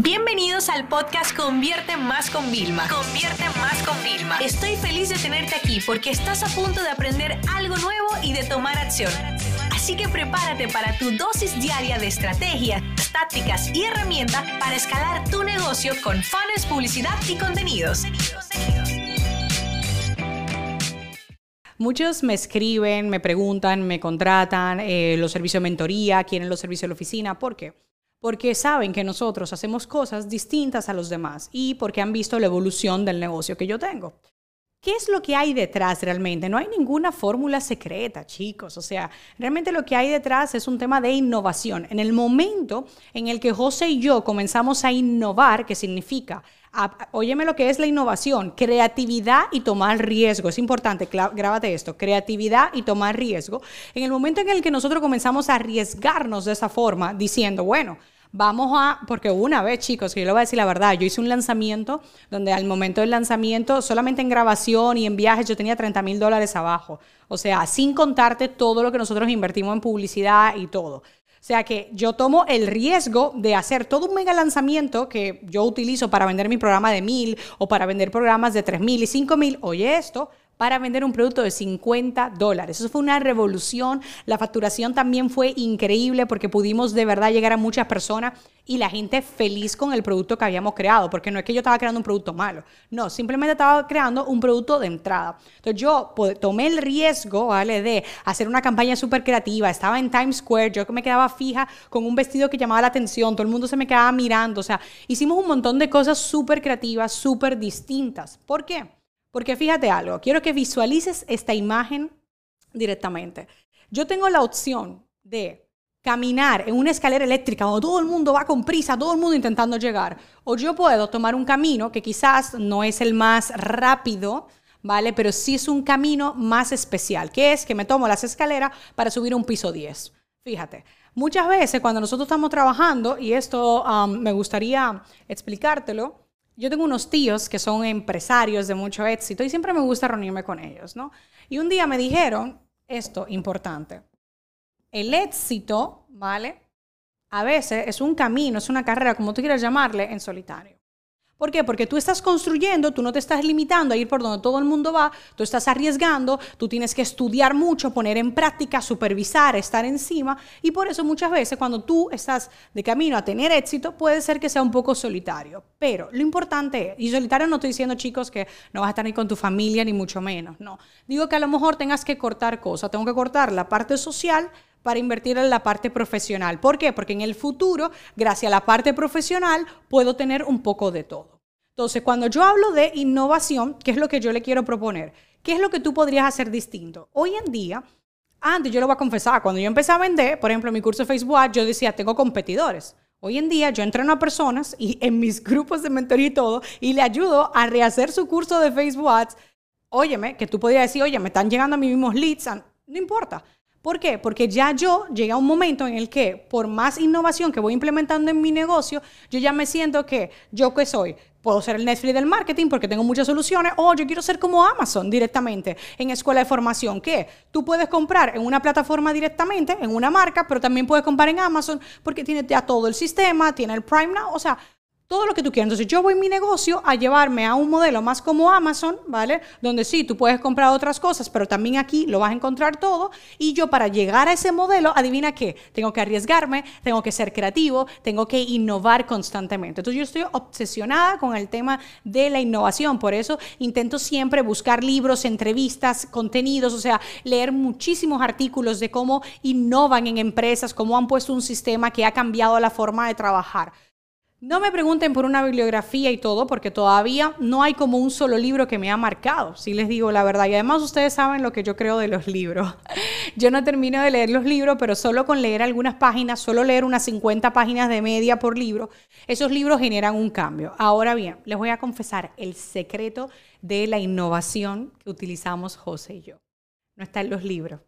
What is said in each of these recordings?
Bienvenidos al podcast Convierte Más con Vilma. Convierte Más con Vilma. Estoy feliz de tenerte aquí porque estás a punto de aprender algo nuevo y de tomar acción. Así que prepárate para tu dosis diaria de estrategias, tácticas y herramientas para escalar tu negocio con fans, publicidad y contenidos. Muchos me escriben, me preguntan, me contratan eh, los servicios de mentoría, quieren los servicios de la oficina. ¿Por qué? Porque saben que nosotros hacemos cosas distintas a los demás y porque han visto la evolución del negocio que yo tengo. ¿Qué es lo que hay detrás realmente? No hay ninguna fórmula secreta, chicos. O sea, realmente lo que hay detrás es un tema de innovación. En el momento en el que José y yo comenzamos a innovar, que significa óyeme lo que es la innovación, creatividad y tomar riesgo. Es importante, grábate esto, creatividad y tomar riesgo. En el momento en el que nosotros comenzamos a arriesgarnos de esa forma, diciendo, bueno, vamos a, porque una vez, chicos, que yo le voy a decir la verdad, yo hice un lanzamiento donde al momento del lanzamiento, solamente en grabación y en viajes, yo tenía 30 mil dólares abajo. O sea, sin contarte todo lo que nosotros invertimos en publicidad y todo. O sea que yo tomo el riesgo de hacer todo un mega lanzamiento que yo utilizo para vender mi programa de mil o para vender programas de tres mil y cinco mil. Oye, esto para vender un producto de 50 dólares. Eso fue una revolución. La facturación también fue increíble porque pudimos de verdad llegar a muchas personas y la gente feliz con el producto que habíamos creado, porque no es que yo estaba creando un producto malo, no, simplemente estaba creando un producto de entrada. Entonces yo tomé el riesgo, ¿vale? De hacer una campaña súper creativa, estaba en Times Square, yo me quedaba fija con un vestido que llamaba la atención, todo el mundo se me quedaba mirando, o sea, hicimos un montón de cosas súper creativas, súper distintas. ¿Por qué? Porque fíjate algo, quiero que visualices esta imagen directamente. Yo tengo la opción de caminar en una escalera eléctrica donde todo el mundo va con prisa, todo el mundo intentando llegar. O yo puedo tomar un camino que quizás no es el más rápido, ¿vale? Pero sí es un camino más especial, que es que me tomo las escaleras para subir un piso 10. Fíjate, muchas veces cuando nosotros estamos trabajando, y esto me gustaría explicártelo, yo tengo unos tíos que son empresarios de mucho éxito y siempre me gusta reunirme con ellos, ¿no? Y un día me dijeron esto importante. El éxito, ¿vale? A veces es un camino, es una carrera, como tú quieras llamarle, en solitario. ¿Por qué? Porque tú estás construyendo, tú no te estás limitando a ir por donde todo el mundo va, tú estás arriesgando, tú tienes que estudiar mucho, poner en práctica, supervisar, estar encima. Y por eso muchas veces cuando tú estás de camino a tener éxito, puede ser que sea un poco solitario. Pero lo importante es, y solitario no estoy diciendo chicos que no vas a estar ni con tu familia ni mucho menos, no. Digo que a lo mejor tengas que cortar cosas, tengo que cortar la parte social para invertir en la parte profesional. ¿Por qué? Porque en el futuro, gracias a la parte profesional, puedo tener un poco de todo. Entonces, cuando yo hablo de innovación, ¿qué es lo que yo le quiero proponer? ¿Qué es lo que tú podrías hacer distinto? Hoy en día, antes yo lo voy a confesar, cuando yo empecé a vender, por ejemplo, mi curso de Facebook yo decía, tengo competidores. Hoy en día yo entreno a personas y en mis grupos de mentoría y todo, y le ayudo a rehacer su curso de Facebook Ads. Óyeme, que tú podrías decir, oye, me están llegando a mis mismos leads, no importa. ¿Por qué? Porque ya yo llegué a un momento en el que por más innovación que voy implementando en mi negocio, yo ya me siento que yo que soy, puedo ser el Netflix del marketing porque tengo muchas soluciones, o yo quiero ser como Amazon directamente en escuela de formación, que tú puedes comprar en una plataforma directamente, en una marca, pero también puedes comprar en Amazon porque tiene ya todo el sistema, tiene el Prime Now, o sea, todo lo que tú quieras. Entonces yo voy mi negocio a llevarme a un modelo más como Amazon, ¿vale? Donde sí, tú puedes comprar otras cosas, pero también aquí lo vas a encontrar todo. Y yo para llegar a ese modelo, adivina qué, tengo que arriesgarme, tengo que ser creativo, tengo que innovar constantemente. Entonces yo estoy obsesionada con el tema de la innovación. Por eso intento siempre buscar libros, entrevistas, contenidos, o sea, leer muchísimos artículos de cómo innovan en empresas, cómo han puesto un sistema que ha cambiado la forma de trabajar. No me pregunten por una bibliografía y todo, porque todavía no hay como un solo libro que me ha marcado, si les digo la verdad. Y además ustedes saben lo que yo creo de los libros. Yo no termino de leer los libros, pero solo con leer algunas páginas, solo leer unas 50 páginas de media por libro, esos libros generan un cambio. Ahora bien, les voy a confesar el secreto de la innovación que utilizamos José y yo. No está en los libros,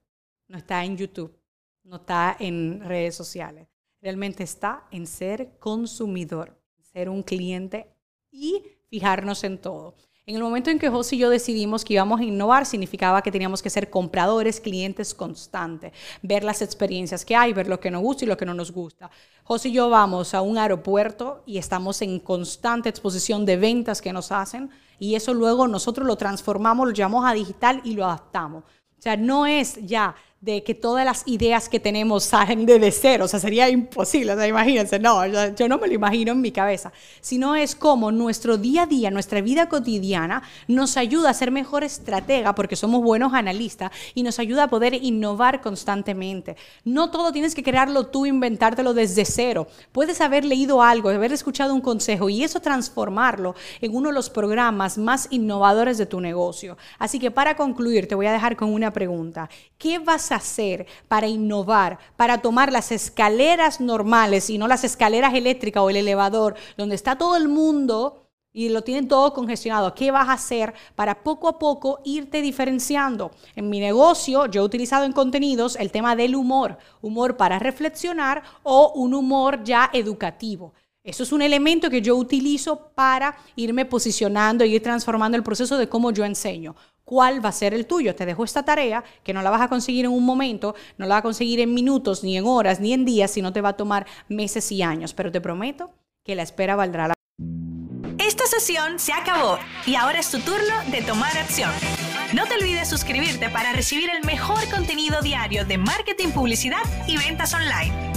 no está en YouTube, no está en redes sociales realmente está en ser consumidor, ser un cliente y fijarnos en todo. En el momento en que José y yo decidimos que íbamos a innovar, significaba que teníamos que ser compradores, clientes constantes, ver las experiencias que hay, ver lo que nos gusta y lo que no nos gusta. José y yo vamos a un aeropuerto y estamos en constante exposición de ventas que nos hacen y eso luego nosotros lo transformamos, lo llamamos a digital y lo adaptamos. O sea, no es ya de que todas las ideas que tenemos salen de cero, o sea, sería imposible, o sea, imagínense, no, yo, no me lo imagino en mi cabeza, sino es como nuestro día a día, nuestra vida cotidiana nos ayuda a ser mejor estratega porque somos buenos analistas y nos ayuda a poder innovar constantemente. No todo tienes que crearlo tú, inventártelo desde cero. Puedes haber leído algo, haber escuchado un consejo y eso transformarlo en uno de los programas más innovadores de tu negocio. Así que para concluir, te voy a dejar con una pregunta. ¿Qué vas hacer para innovar, para tomar las escaleras normales y no las escaleras eléctricas o el elevador, donde está todo el mundo y lo tienen todo congestionado. ¿Qué vas a hacer para poco a poco irte diferenciando? En mi negocio yo he utilizado en contenidos el tema del humor, humor para reflexionar o un humor ya educativo. Eso es un elemento que yo utilizo para irme posicionando y ir transformando el proceso de cómo yo enseño cuál va a ser el tuyo. Te dejo esta tarea que no la vas a conseguir en un momento, no la vas a conseguir en minutos, ni en horas, ni en días, sino te va a tomar meses y años. Pero te prometo que la espera valdrá la Esta sesión se acabó y ahora es tu turno de tomar acción. No te olvides suscribirte para recibir el mejor contenido diario de marketing, publicidad y ventas online.